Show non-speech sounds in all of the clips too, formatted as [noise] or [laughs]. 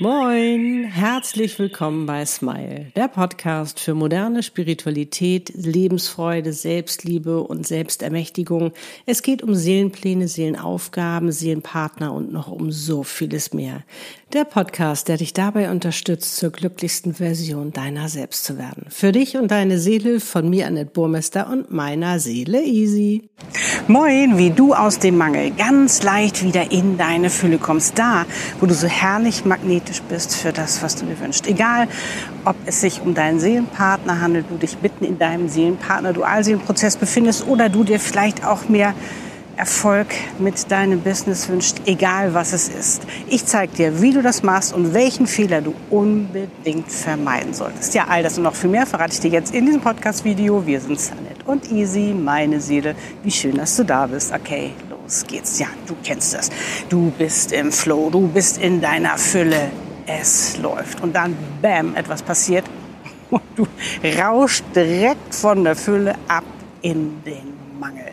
Moin, herzlich willkommen bei Smile, der Podcast für moderne Spiritualität, Lebensfreude, Selbstliebe und Selbstermächtigung. Es geht um Seelenpläne, Seelenaufgaben, Seelenpartner und noch um so vieles mehr. Der Podcast, der dich dabei unterstützt, zur glücklichsten Version deiner selbst zu werden. Für dich und deine Seele von mir, Annette Burmester und meiner Seele Easy. Moin, wie du aus dem Mangel ganz leicht wieder in deine Fülle kommst. Da, wo du so herrlich magnetisch bist für das, was du dir wünschst. Egal, ob es sich um deinen Seelenpartner handelt, du dich mitten in deinem Seelenpartner-Dualseelenprozess befindest oder du dir vielleicht auch mehr Erfolg mit deinem Business wünscht, egal was es ist. Ich zeige dir, wie du das machst und welchen Fehler du unbedingt vermeiden solltest. Ja, all das und noch viel mehr verrate ich dir jetzt in diesem Podcast-Video. Wir sind Sanet und Easy, meine Seele. Wie schön, dass du da bist. Okay, los geht's. Ja, du kennst das. Du bist im Flow, du bist in deiner Fülle. Es läuft. Und dann, bam, etwas passiert. [laughs] Und du rauschst direkt von der Fülle ab in den Mangel.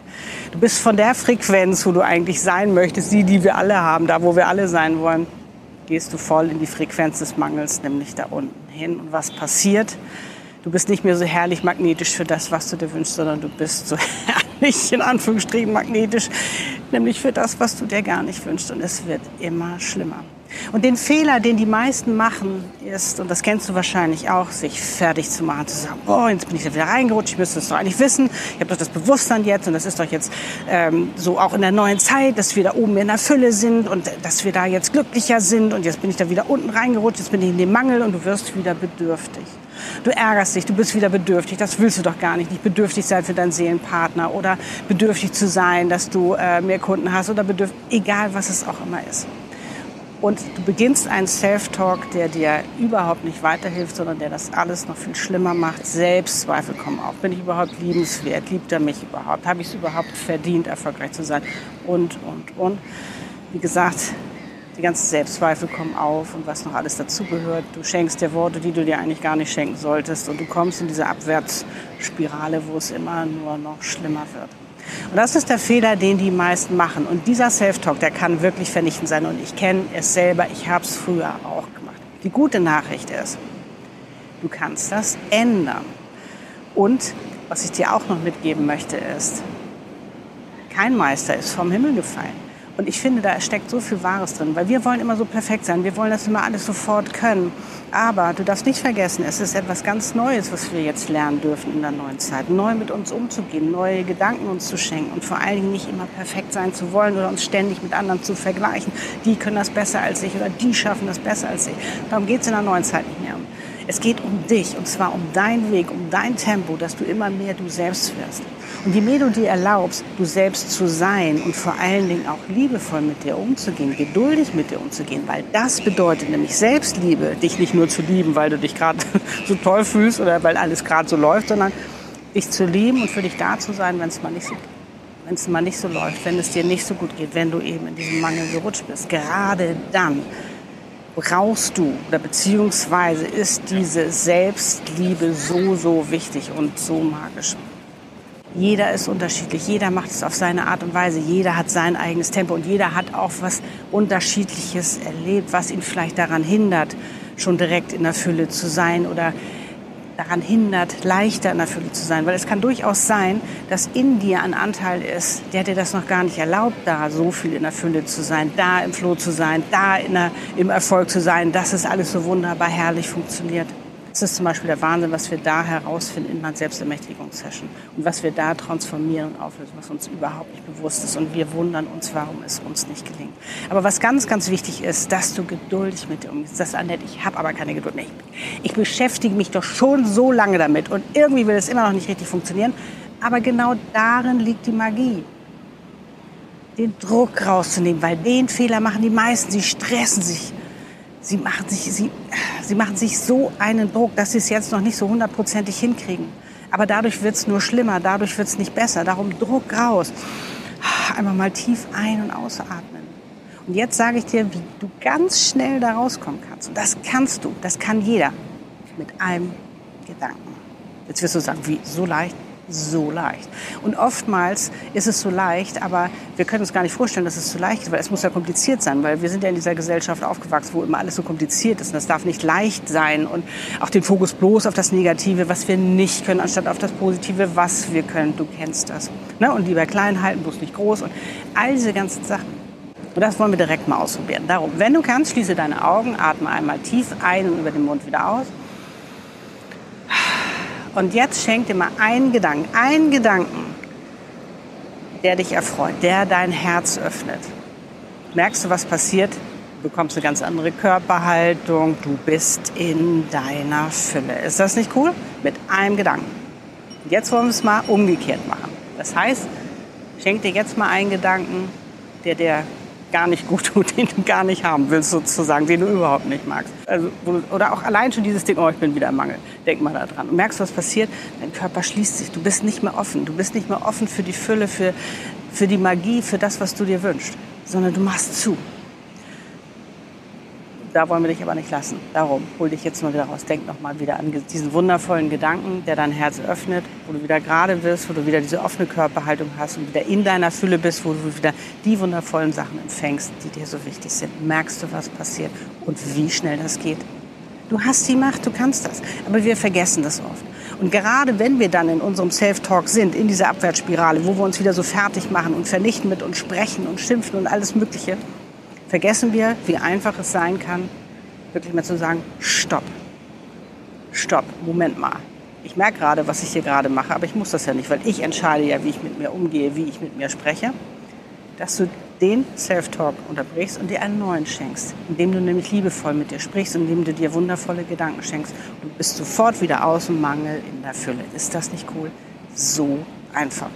Du bist von der Frequenz, wo du eigentlich sein möchtest, die, die wir alle haben, da, wo wir alle sein wollen, gehst du voll in die Frequenz des Mangels, nämlich da unten hin. Und was passiert? Du bist nicht mehr so herrlich magnetisch für das, was du dir wünschst, sondern du bist so [laughs] herrlich, in Anführungsstrichen, magnetisch, nämlich für das, was du dir gar nicht wünschst. Und es wird immer schlimmer. Und den Fehler, den die meisten machen, ist, und das kennst du wahrscheinlich auch, sich fertig zu machen, zu sagen, boah, jetzt bin ich da wieder reingerutscht, ich müsste es doch eigentlich wissen, ich habe doch das Bewusstsein jetzt und das ist doch jetzt ähm, so auch in der neuen Zeit, dass wir da oben in der Fülle sind und dass wir da jetzt glücklicher sind und jetzt bin ich da wieder unten reingerutscht, jetzt bin ich in dem Mangel und du wirst wieder bedürftig. Du ärgerst dich, du bist wieder bedürftig. Das willst du doch gar nicht. Nicht bedürftig sein für deinen Seelenpartner oder bedürftig zu sein, dass du äh, mehr Kunden hast oder bedürftig, egal was es auch immer ist. Und du beginnst einen Self-Talk, der dir überhaupt nicht weiterhilft, sondern der das alles noch viel schlimmer macht. Selbstzweifel kommen auf. Bin ich überhaupt liebenswert? Liebt er mich überhaupt? Habe ich es überhaupt verdient, erfolgreich zu sein? Und, und, und. Wie gesagt, die ganzen Selbstzweifel kommen auf und was noch alles dazugehört. Du schenkst dir Worte, die du dir eigentlich gar nicht schenken solltest. Und du kommst in diese Abwärtsspirale, wo es immer nur noch schlimmer wird. Und das ist der Fehler, den die meisten machen. Und dieser Self-Talk, der kann wirklich vernichtend sein. Und ich kenne es selber, ich habe es früher auch gemacht. Die gute Nachricht ist, du kannst das ändern. Und was ich dir auch noch mitgeben möchte, ist, kein Meister ist vom Himmel gefallen. Und ich finde, da steckt so viel Wahres drin, weil wir wollen immer so perfekt sein. Wir wollen das immer alles sofort können. Aber du darfst nicht vergessen, es ist etwas ganz Neues, was wir jetzt lernen dürfen in der neuen Zeit. Neu mit uns umzugehen, neue Gedanken uns zu schenken und vor allen Dingen nicht immer perfekt sein zu wollen oder uns ständig mit anderen zu vergleichen. Die können das besser als ich oder die schaffen das besser als ich. Darum geht es in der neuen Zeit nicht mehr. Es geht um dich und zwar um deinen Weg, um dein Tempo, dass du immer mehr du selbst wirst. Und je mehr du dir erlaubst, du selbst zu sein und vor allen Dingen auch liebevoll mit dir umzugehen, geduldig mit dir umzugehen, weil das bedeutet nämlich Selbstliebe, dich nicht nur zu lieben, weil du dich gerade [laughs] so toll fühlst oder weil alles gerade so läuft, sondern dich zu lieben und für dich da zu sein, wenn es mal nicht so wenn es mal nicht so läuft, wenn es dir nicht so gut geht, wenn du eben in diesem Mangel gerutscht bist. Gerade dann brauchst du oder beziehungsweise ist diese Selbstliebe so, so wichtig und so magisch. Jeder ist unterschiedlich, jeder macht es auf seine Art und Weise, jeder hat sein eigenes Tempo und jeder hat auch was Unterschiedliches erlebt, was ihn vielleicht daran hindert, schon direkt in der Fülle zu sein oder daran hindert, leichter in der Fülle zu sein. Weil es kann durchaus sein, dass in dir ein Anteil ist, der dir das noch gar nicht erlaubt, da so viel in der Fülle zu sein, da im Floh zu sein, da der, im Erfolg zu sein, dass es alles so wunderbar herrlich funktioniert. Das ist zum Beispiel der Wahnsinn, was wir da herausfinden in einer Selbstermächtigungssession und was wir da transformieren und auflösen, was uns überhaupt nicht bewusst ist. Und wir wundern uns, warum es uns nicht gelingt. Aber was ganz, ganz wichtig ist, dass du geduldig mit dir umgehst. Das Annette, ich habe aber keine Geduld mehr. Ich beschäftige mich doch schon so lange damit und irgendwie will es immer noch nicht richtig funktionieren. Aber genau darin liegt die Magie den Druck rauszunehmen, weil den Fehler machen die meisten. Sie stressen sich sie machen sich, sie, sie machen sich so einen Druck, dass sie es jetzt noch nicht so hundertprozentig hinkriegen. Aber dadurch wird es nur schlimmer, dadurch wird es nicht besser. Darum Druck raus. Einmal mal tief ein- und ausatmen. Und jetzt sage ich dir, wie du ganz schnell da rauskommen kannst. Und das kannst du, das kann jeder. Mit einem Gedanken. Jetzt wirst du sagen, wie, so leicht? So leicht. Und oftmals ist es so leicht, aber wir können uns gar nicht vorstellen, dass es so leicht ist, weil es muss ja kompliziert sein, weil wir sind ja in dieser Gesellschaft aufgewachsen, wo immer alles so kompliziert ist. Und das darf nicht leicht sein und auch den Fokus bloß auf das Negative, was wir nicht können, anstatt auf das Positive, was wir können. Du kennst das. Ne? Und lieber klein halten, bloß nicht groß und all diese ganzen Sachen. Und das wollen wir direkt mal ausprobieren. Darum, wenn du kannst, schließe deine Augen, atme einmal tief ein und über den Mund wieder aus. Und jetzt schenk dir mal einen Gedanken, einen Gedanken, der dich erfreut, der dein Herz öffnet. Merkst du, was passiert? Du bekommst eine ganz andere Körperhaltung, du bist in deiner Fülle. Ist das nicht cool? Mit einem Gedanken. Jetzt wollen wir es mal umgekehrt machen. Das heißt, schenk dir jetzt mal einen Gedanken, der dir gar nicht gut tut, [laughs] den du gar nicht haben willst, sozusagen, den du überhaupt nicht magst. Also, oder auch allein schon dieses Ding, oh, ich bin wieder im Mangel. Denk mal da dran. Und merkst, was passiert? Dein Körper schließt sich. Du bist nicht mehr offen. Du bist nicht mehr offen für die Fülle, für, für die Magie, für das, was du dir wünschst, sondern du machst zu da wollen wir dich aber nicht lassen. Darum, hol dich jetzt mal wieder raus. Denk noch mal wieder an diesen wundervollen Gedanken, der dein Herz öffnet, wo du wieder gerade wirst, wo du wieder diese offene Körperhaltung hast und wieder in deiner Fülle bist, wo du wieder die wundervollen Sachen empfängst, die dir so wichtig sind. Merkst du, was passiert und wie schnell das geht? Du hast die Macht, du kannst das. Aber wir vergessen das oft. Und gerade wenn wir dann in unserem Self-Talk sind, in dieser Abwärtsspirale, wo wir uns wieder so fertig machen und vernichten mit uns sprechen und schimpfen und alles Mögliche, vergessen wir, wie einfach es sein kann, wirklich mal zu sagen, stopp, stopp, Moment mal. Ich merke gerade, was ich hier gerade mache, aber ich muss das ja nicht, weil ich entscheide ja, wie ich mit mir umgehe, wie ich mit mir spreche. Dass du den Self-Talk unterbrichst und dir einen neuen schenkst, indem du nämlich liebevoll mit dir sprichst und indem du dir wundervolle Gedanken schenkst. Du bist sofort wieder aus dem Mangel in der Fülle. Ist das nicht cool? So einfach.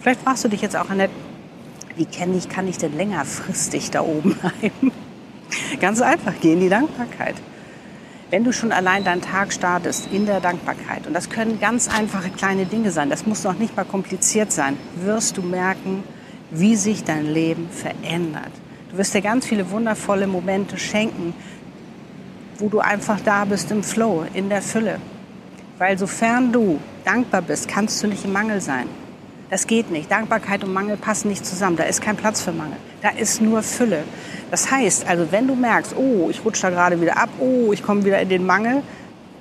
Vielleicht fragst du dich jetzt auch, Annette, wie kenne ich, kann ich denn längerfristig da oben [laughs] bleiben? Ganz einfach, geh in die Dankbarkeit. Wenn du schon allein deinen Tag startest in der Dankbarkeit, und das können ganz einfache kleine Dinge sein, das muss noch nicht mal kompliziert sein, wirst du merken, wie sich dein Leben verändert. Du wirst dir ganz viele wundervolle Momente schenken, wo du einfach da bist im Flow, in der Fülle. Weil sofern du dankbar bist, kannst du nicht im Mangel sein. Das geht nicht. Dankbarkeit und Mangel passen nicht zusammen. Da ist kein Platz für Mangel. Da ist nur Fülle. Das heißt, also wenn du merkst, oh, ich rutsche da gerade wieder ab, oh, ich komme wieder in den Mangel,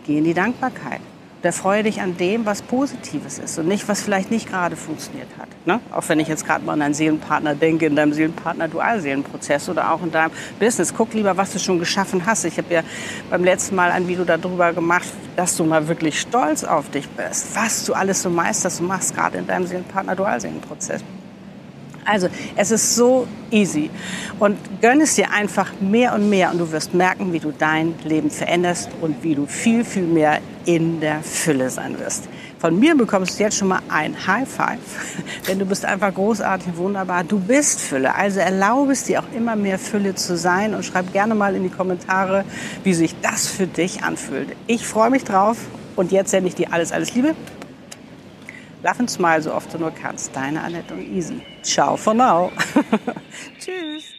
geh in die Dankbarkeit und erfreue dich an dem, was Positives ist und nicht, was vielleicht nicht gerade funktioniert hat. Ne? Auch wenn ich jetzt gerade mal an deinen Seelenpartner denke, in deinem Seelenpartner-Dualseelenprozess oder auch in deinem Business. Guck lieber, was du schon geschaffen hast. Ich habe ja beim letzten Mal ein Video darüber gemacht, dass du mal wirklich stolz auf dich bist, was du alles so meisterst und machst, gerade in deinem Seelenpartner-Dualseelenprozess. Also es ist so easy und gönn es dir einfach mehr und mehr und du wirst merken, wie du dein Leben veränderst und wie du viel, viel mehr in der Fülle sein wirst. Von mir bekommst du jetzt schon mal ein High Five, [laughs] denn du bist einfach großartig, wunderbar. Du bist Fülle, also erlaube es dir auch immer mehr Fülle zu sein und schreib gerne mal in die Kommentare, wie sich das für dich anfühlt. Ich freue mich drauf und jetzt sende ich dir alles, alles Liebe. Laugh and smile so oft du nur kannst. Deine Annette und Easy. Ciao for now. [laughs] Tschüss.